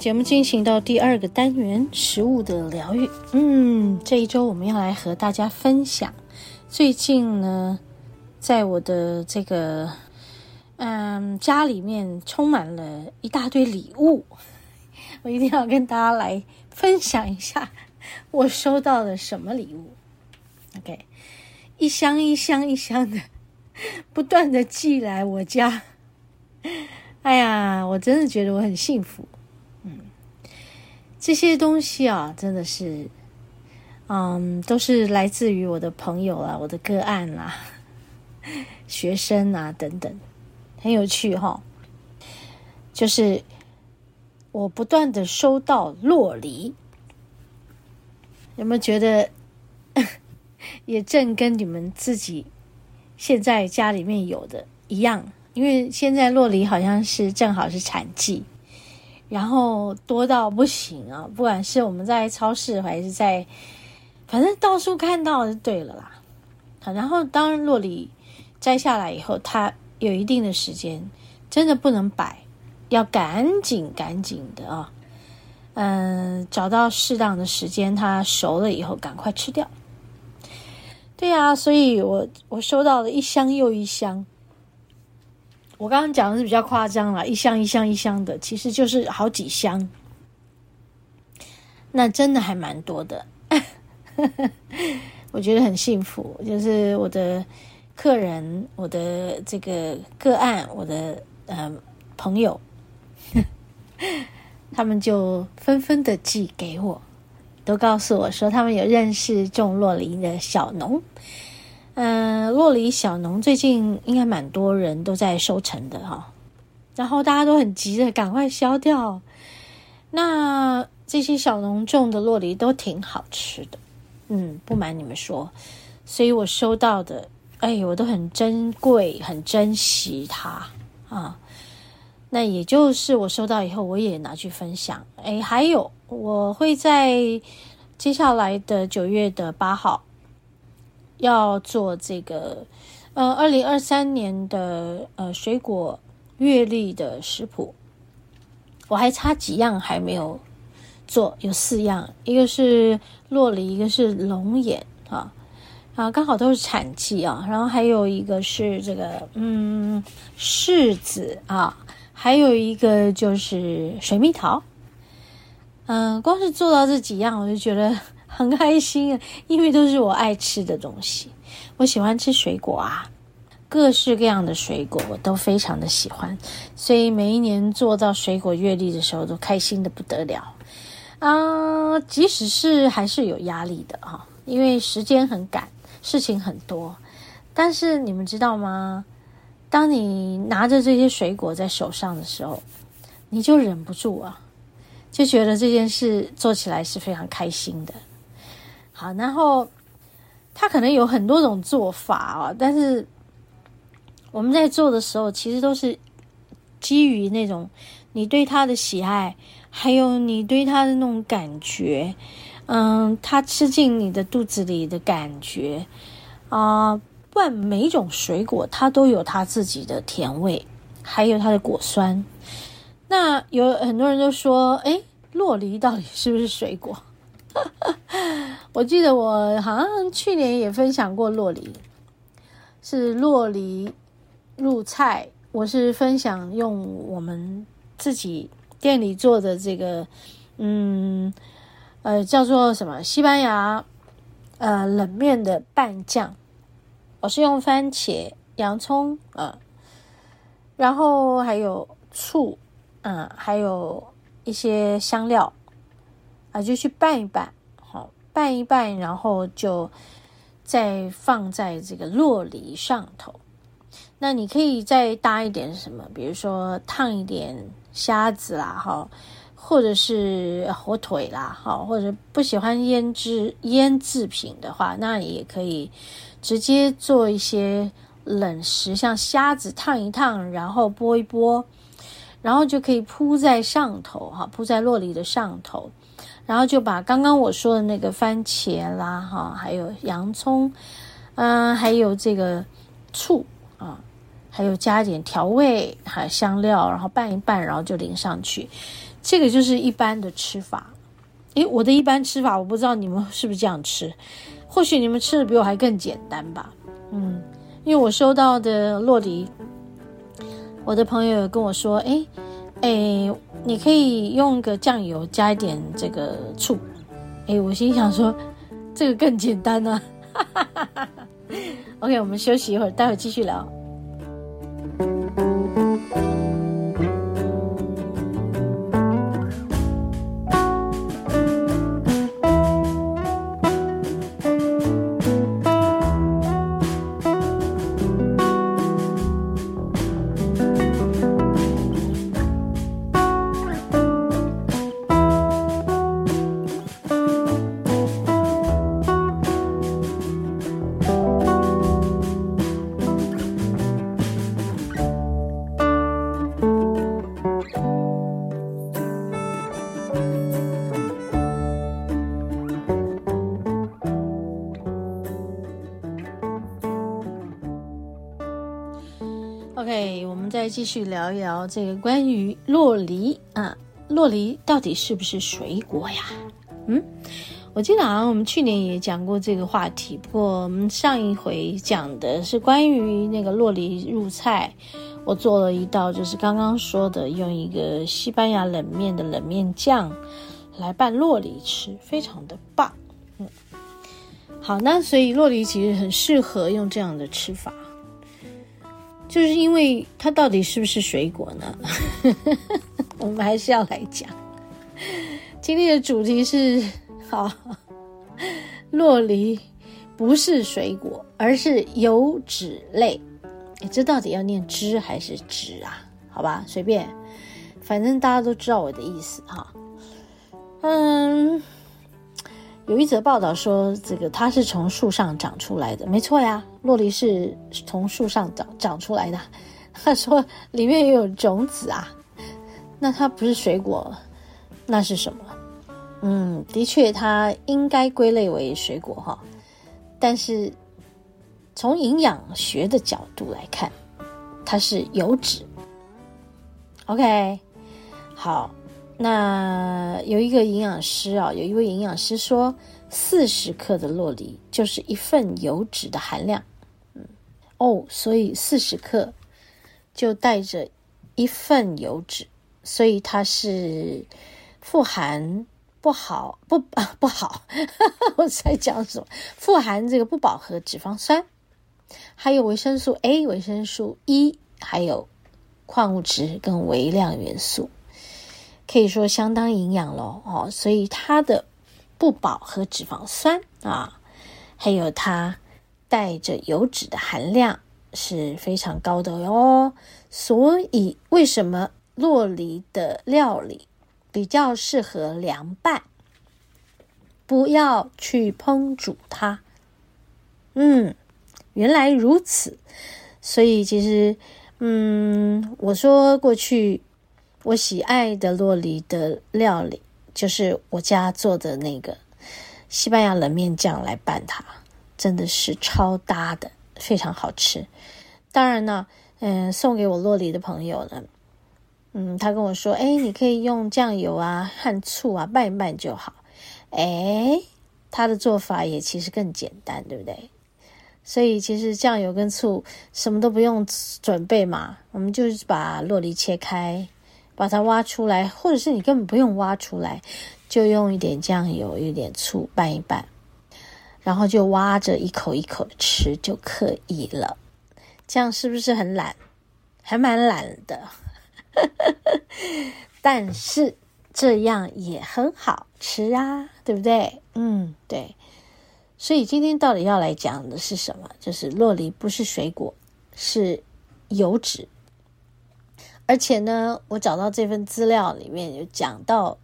节目进行到第二个单元——食物的疗愈。嗯，这一周我们要来和大家分享最近呢。在我的这个嗯家里面充满了一大堆礼物，我一定要跟大家来分享一下我收到了什么礼物。OK，一箱一箱一箱的不断的寄来我家，哎呀，我真的觉得我很幸福。这些东西啊，真的是，嗯，都是来自于我的朋友啊，我的个案啦、学生啊，等等，很有趣哈、哦。就是我不断的收到洛梨，有没有觉得 也正跟你们自己现在家里面有的一样？因为现在洛梨好像是正好是产季，然后多到不行啊！不管是我们在超市还是在，反正到处看到就对了啦。好，然后当然酪梨。摘下来以后，它有一定的时间，真的不能摆，要赶紧赶紧的啊！嗯，找到适当的时间，它熟了以后赶快吃掉。对啊，所以我我收到了一箱又一箱。我刚刚讲的是比较夸张了，一箱一箱一箱的，其实就是好几箱。那真的还蛮多的，我觉得很幸福，就是我的。客人，我的这个个案，我的呃朋友，他们就纷纷的寄给我，都告诉我说他们有认识种酪梨的小农。嗯、呃，酪梨小农最近应该蛮多人都在收成的哈，然后大家都很急着赶快消掉。那这些小农种的洛梨都挺好吃的，嗯，不瞒你们说，所以我收到的。哎，我都很珍贵，很珍惜它啊。那也就是我收到以后，我也拿去分享。哎，还有我会在接下来的九月的八号要做这个呃二零二三年的呃水果月历的食谱，我还差几样还没有做，有四样，一个是洛梨，一个是龙眼啊。啊，刚好都是产季啊，然后还有一个是这个，嗯，柿子啊，还有一个就是水蜜桃。嗯、光是做到这几样，我就觉得很开心啊，因为都是我爱吃的东西。我喜欢吃水果啊，各式各样的水果我都非常的喜欢，所以每一年做到水果月历的时候，都开心的不得了啊。即使是还是有压力的啊，因为时间很赶。事情很多，但是你们知道吗？当你拿着这些水果在手上的时候，你就忍不住啊，就觉得这件事做起来是非常开心的。好，然后它可能有很多种做法哦，但是我们在做的时候，其实都是基于那种你对它的喜爱，还有你对它的那种感觉。嗯，它吃进你的肚子里的感觉啊，不然每一种水果它都有它自己的甜味，还有它的果酸。那有很多人都说，诶，洛梨到底是不是水果？我记得我好像去年也分享过洛梨，是洛梨入菜。我是分享用我们自己店里做的这个，嗯。呃，叫做什么？西班牙呃冷面的拌酱，我是用番茄、洋葱啊、呃，然后还有醋，嗯、呃，还有一些香料啊、就去拌一拌，好，拌一拌，然后就再放在这个酪梨上头。那你可以再搭一点什么，比如说烫一点虾子啦，哈，或者是火腿啦，哈，或者不喜欢腌制腌制品的话，那你也可以直接做一些冷食，像虾子烫一烫，然后剥一剥。然后就可以铺在上头，哈，铺在酪梨的上头，然后就把刚刚我说的那个番茄啦，哈，还有洋葱，嗯，还有这个醋啊，还有加一点调味，还有香料，然后拌一拌，然后就淋上去。这个就是一般的吃法。诶，我的一般吃法，我不知道你们是不是这样吃，或许你们吃的比我还更简单吧。嗯，因为我收到的洛梨。我的朋友跟我说：“哎，哎，你可以用个酱油加一点这个醋。”哎，我心想说：“这个更简单呢。” OK，我们休息一会儿，待会儿继续聊。继续聊一聊这个关于洛梨啊，洛梨到底是不是水果呀？嗯，我记得好像我们去年也讲过这个话题，不过我们上一回讲的是关于那个洛梨入菜，我做了一道就是刚刚说的，用一个西班牙冷面的冷面酱来拌洛梨吃，非常的棒。嗯，好，那所以洛梨其实很适合用这样的吃法。就是因为它到底是不是水果呢？我们还是要来讲。今天的主题是：好，酪梨不是水果，而是油脂类。这到底要念脂还是脂啊？好吧，随便，反正大家都知道我的意思哈。嗯。有一则报道说，这个它是从树上长出来的，没错呀，洛梨是从树上长长出来的。他说里面也有种子啊，那它不是水果，那是什么？嗯，的确，它应该归类为水果哈，但是从营养学的角度来看，它是油脂。OK，好。那有一个营养师啊，有一位营养师说，四十克的洛梨就是一份油脂的含量。哦，所以四十克就带着一份油脂，所以它是富含不好不啊不好，我在讲什么？富含这个不饱和脂肪酸，还有维生素 A、维生素 E，还有矿物质跟微量元素。可以说相当营养咯哦，所以它的不饱和脂肪酸啊，还有它带着油脂的含量是非常高的哟。所以为什么洛梨的料理比较适合凉拌？不要去烹煮它。嗯，原来如此。所以其实，嗯，我说过去。我喜爱的洛梨的料理，就是我家做的那个西班牙冷面酱来拌它，真的是超搭的，非常好吃。当然呢，嗯，送给我洛梨的朋友呢，嗯，他跟我说，哎，你可以用酱油啊和醋啊拌一拌就好。哎，他的做法也其实更简单，对不对？所以其实酱油跟醋什么都不用准备嘛，我们就是把洛梨切开。把它挖出来，或者是你根本不用挖出来，就用一点酱油、一点醋拌一拌，然后就挖着一口一口的吃就可以了。这样是不是很懒？还蛮懒的。但是这样也很好吃啊，对不对？嗯，对。所以今天到底要来讲的是什么？就是洛梨不是水果，是油脂。而且呢，我找到这份资料里面有讲到，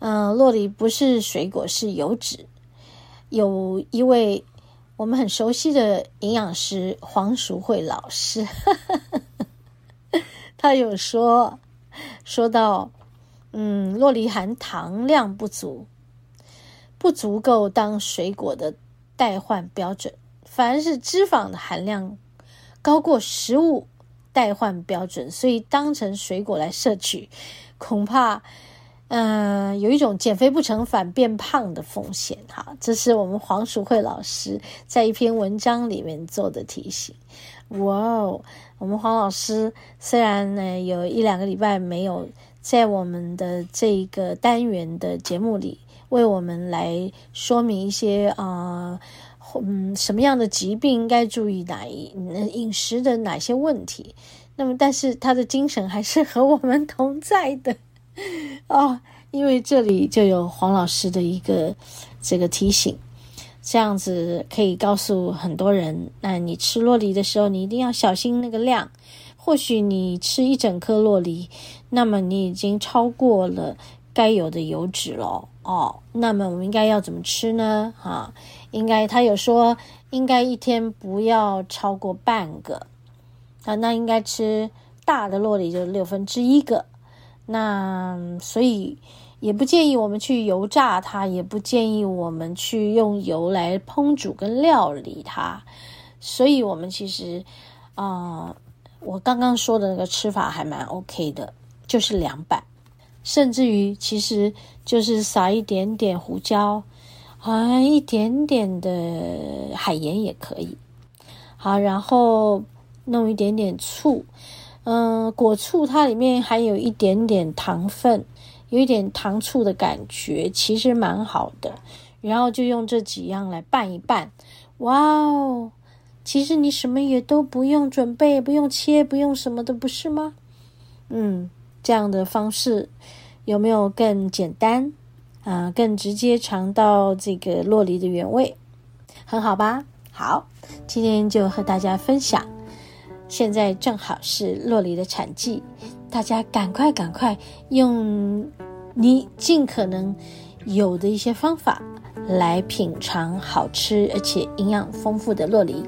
嗯、呃，酪梨不是水果，是油脂。有一位我们很熟悉的营养师黄淑慧老师，他有说说到，嗯，洛梨含糖量不足。不足够当水果的代换标准，反而是脂肪的含量高过食物代换标准，所以当成水果来摄取，恐怕，嗯、有一种减肥不成反变胖的风险。哈，这是我们黄淑慧老师在一篇文章里面做的提醒。哇哦，我们黄老师虽然呢有一两个礼拜没有在我们的这个单元的节目里。为我们来说明一些啊、嗯，什么样的疾病应该注意哪一饮食的哪些问题？那么，但是他的精神还是和我们同在的 哦，因为这里就有黄老师的一个这个提醒，这样子可以告诉很多人：那你吃洛梨的时候，你一定要小心那个量。或许你吃一整颗洛梨，那么你已经超过了。该有的油脂了，哦，那么我们应该要怎么吃呢？哈、啊，应该他有说，应该一天不要超过半个，啊，那应该吃大的洛梨就六分之一个，那所以也不建议我们去油炸它，也不建议我们去用油来烹煮跟料理它，所以我们其实啊、我刚刚说的那个吃法还蛮 OK 的，就是凉拌。甚至于，其实就是撒一点点胡椒，啊，一点点的海盐也可以。好，然后弄一点点醋，嗯，果醋它里面还有一点点糖分，有一点糖醋的感觉，其实蛮好的。然后就用这几样来拌一拌，哇哦！其实你什么也都不用准备，不用切，不用什么的，不是吗？嗯。这样的方式有没有更简单啊、更直接尝到这个洛梨的原味，很好吧？好，今天就和大家分享。现在正好是洛梨的产季，大家赶快赶快用你尽可能有的一些方法来品尝好吃而且营养丰富的洛梨。